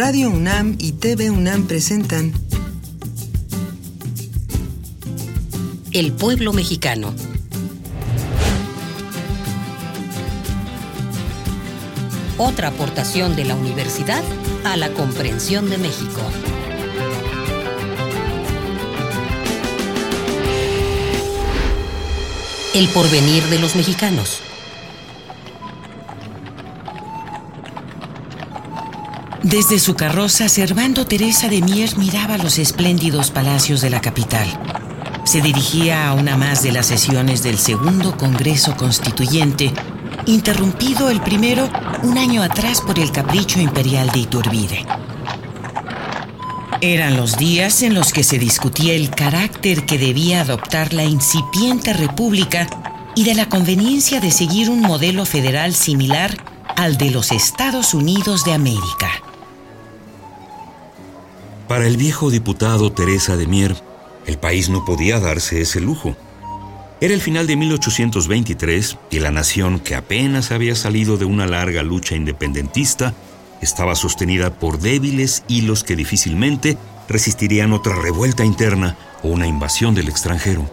Radio UNAM y TV UNAM presentan El pueblo mexicano. Otra aportación de la universidad a la comprensión de México. El porvenir de los mexicanos. Desde su carroza, Servando Teresa de Mier miraba los espléndidos palacios de la capital. Se dirigía a una más de las sesiones del Segundo Congreso Constituyente, interrumpido el primero un año atrás por el capricho imperial de Iturbide. Eran los días en los que se discutía el carácter que debía adoptar la incipiente república y de la conveniencia de seguir un modelo federal similar al de los Estados Unidos de América. Para el viejo diputado Teresa de Mier, el país no podía darse ese lujo. Era el final de 1823 y la nación, que apenas había salido de una larga lucha independentista, estaba sostenida por débiles hilos que difícilmente resistirían otra revuelta interna o una invasión del extranjero.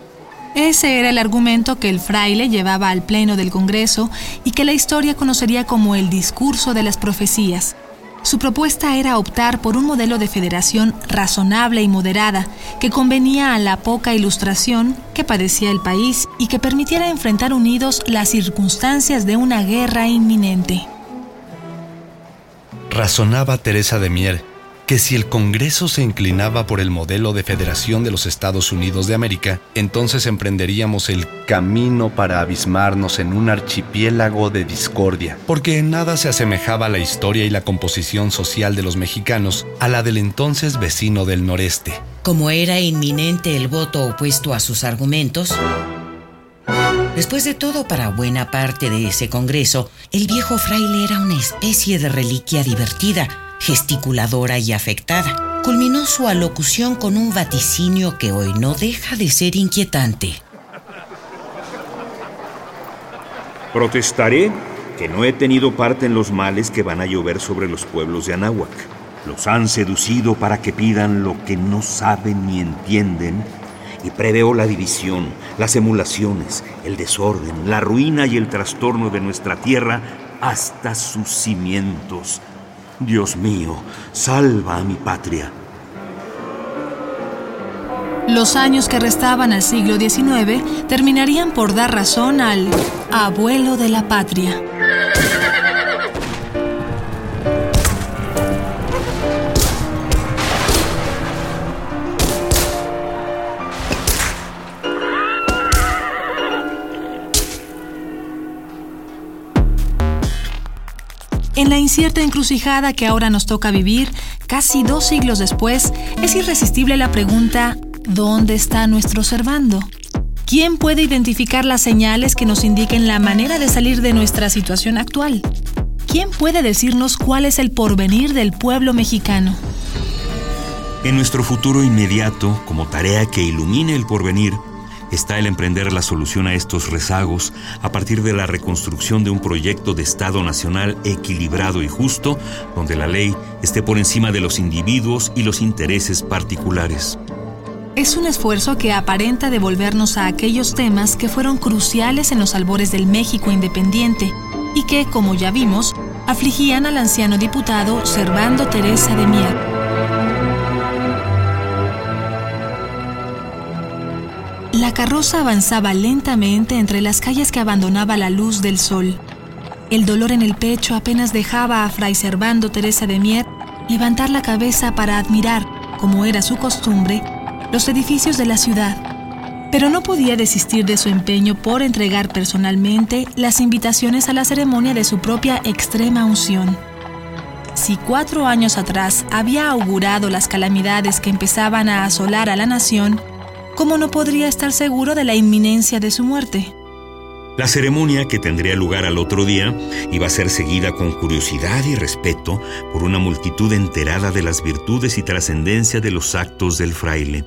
Ese era el argumento que el fraile llevaba al Pleno del Congreso y que la historia conocería como el discurso de las profecías. Su propuesta era optar por un modelo de federación razonable y moderada que convenía a la poca ilustración que padecía el país y que permitiera enfrentar unidos las circunstancias de una guerra inminente. Razonaba Teresa de Mier que si el Congreso se inclinaba por el modelo de federación de los Estados Unidos de América, entonces emprenderíamos el camino para abismarnos en un archipiélago de discordia, porque en nada se asemejaba la historia y la composición social de los mexicanos a la del entonces vecino del noreste. Como era inminente el voto opuesto a sus argumentos, Después de todo, para buena parte de ese Congreso, el viejo fraile era una especie de reliquia divertida, gesticuladora y afectada. Culminó su alocución con un vaticinio que hoy no deja de ser inquietante. Protestaré que no he tenido parte en los males que van a llover sobre los pueblos de Anáhuac. Los han seducido para que pidan lo que no saben ni entienden y preveo la división, las emulaciones, el desorden, la ruina y el trastorno de nuestra tierra hasta sus cimientos, Dios mío, salva a mi patria. Los años que restaban al siglo XIX terminarían por dar razón al abuelo de la patria. En la incierta encrucijada que ahora nos toca vivir, casi dos siglos después, es irresistible la pregunta, ¿dónde está nuestro Servando? ¿Quién puede identificar las señales que nos indiquen la manera de salir de nuestra situación actual? ¿Quién puede decirnos cuál es el porvenir del pueblo mexicano? En nuestro futuro inmediato, como tarea que ilumine el porvenir, está el emprender la solución a estos rezagos a partir de la reconstrucción de un proyecto de Estado nacional equilibrado y justo, donde la ley esté por encima de los individuos y los intereses particulares. Es un esfuerzo que aparenta devolvernos a aquellos temas que fueron cruciales en los albores del México independiente y que, como ya vimos, afligían al anciano diputado Servando Teresa de Mier. La carroza avanzaba lentamente entre las calles que abandonaba la luz del sol. El dolor en el pecho apenas dejaba a Fray Servando Teresa de Mier levantar la cabeza para admirar, como era su costumbre, los edificios de la ciudad. Pero no podía desistir de su empeño por entregar personalmente las invitaciones a la ceremonia de su propia extrema unción. Si cuatro años atrás había augurado las calamidades que empezaban a asolar a la nación, ¿cómo no podría estar seguro de la inminencia de su muerte? La ceremonia, que tendría lugar al otro día, iba a ser seguida con curiosidad y respeto por una multitud enterada de las virtudes y trascendencia de los actos del fraile,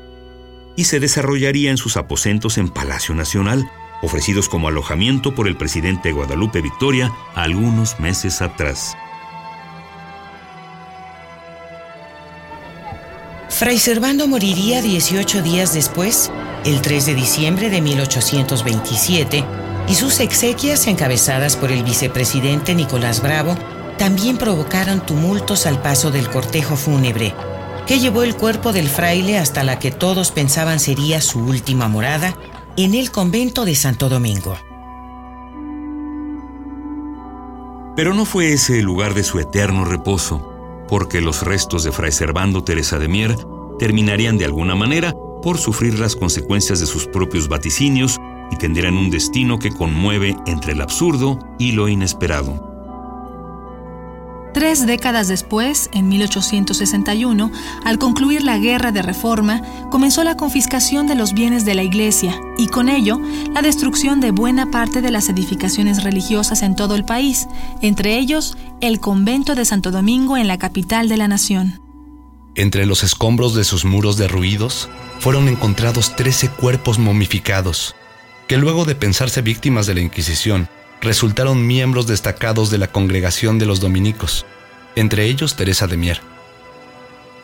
y se desarrollaría en sus aposentos en Palacio Nacional, ofrecidos como alojamiento por el presidente Guadalupe Victoria algunos meses atrás. Fray Servando moriría 18 días después, el 3 de diciembre de 1827, y sus exequias, encabezadas por el vicepresidente Nicolás Bravo, también provocaron tumultos al paso del cortejo fúnebre, que llevó el cuerpo del fraile hasta la que todos pensaban sería su última morada, en el convento de Santo Domingo. Pero no fue ese el lugar de su eterno reposo, porque los restos de Fray Servando Teresa de Mier terminarían de alguna manera por sufrir las consecuencias de sus propios vaticinios y tendrían un destino que conmueve entre el absurdo y lo inesperado. Tres décadas después, en 1861, al concluir la Guerra de Reforma, comenzó la confiscación de los bienes de la Iglesia y con ello la destrucción de buena parte de las edificaciones religiosas en todo el país, entre ellos el convento de Santo Domingo en la capital de la nación. Entre los escombros de sus muros derruidos fueron encontrados 13 cuerpos momificados, que luego de pensarse víctimas de la Inquisición, resultaron miembros destacados de la congregación de los dominicos, entre ellos Teresa de Mier.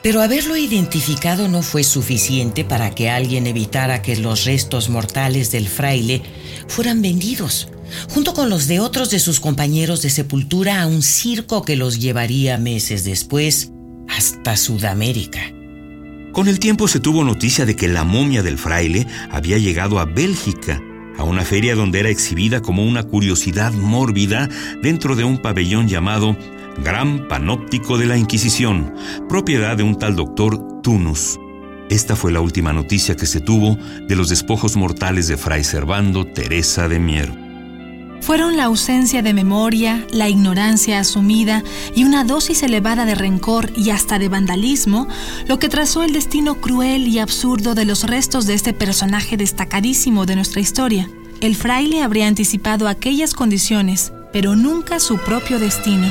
Pero haberlo identificado no fue suficiente para que alguien evitara que los restos mortales del fraile fueran vendidos, junto con los de otros de sus compañeros de sepultura, a un circo que los llevaría meses después hasta Sudamérica. Con el tiempo se tuvo noticia de que la momia del fraile había llegado a Bélgica a una feria donde era exhibida como una curiosidad mórbida dentro de un pabellón llamado Gran Panóptico de la Inquisición, propiedad de un tal doctor Tunus. Esta fue la última noticia que se tuvo de los despojos mortales de Fray Servando Teresa de Mier. Fueron la ausencia de memoria, la ignorancia asumida y una dosis elevada de rencor y hasta de vandalismo lo que trazó el destino cruel y absurdo de los restos de este personaje destacadísimo de nuestra historia. El fraile habría anticipado aquellas condiciones, pero nunca su propio destino.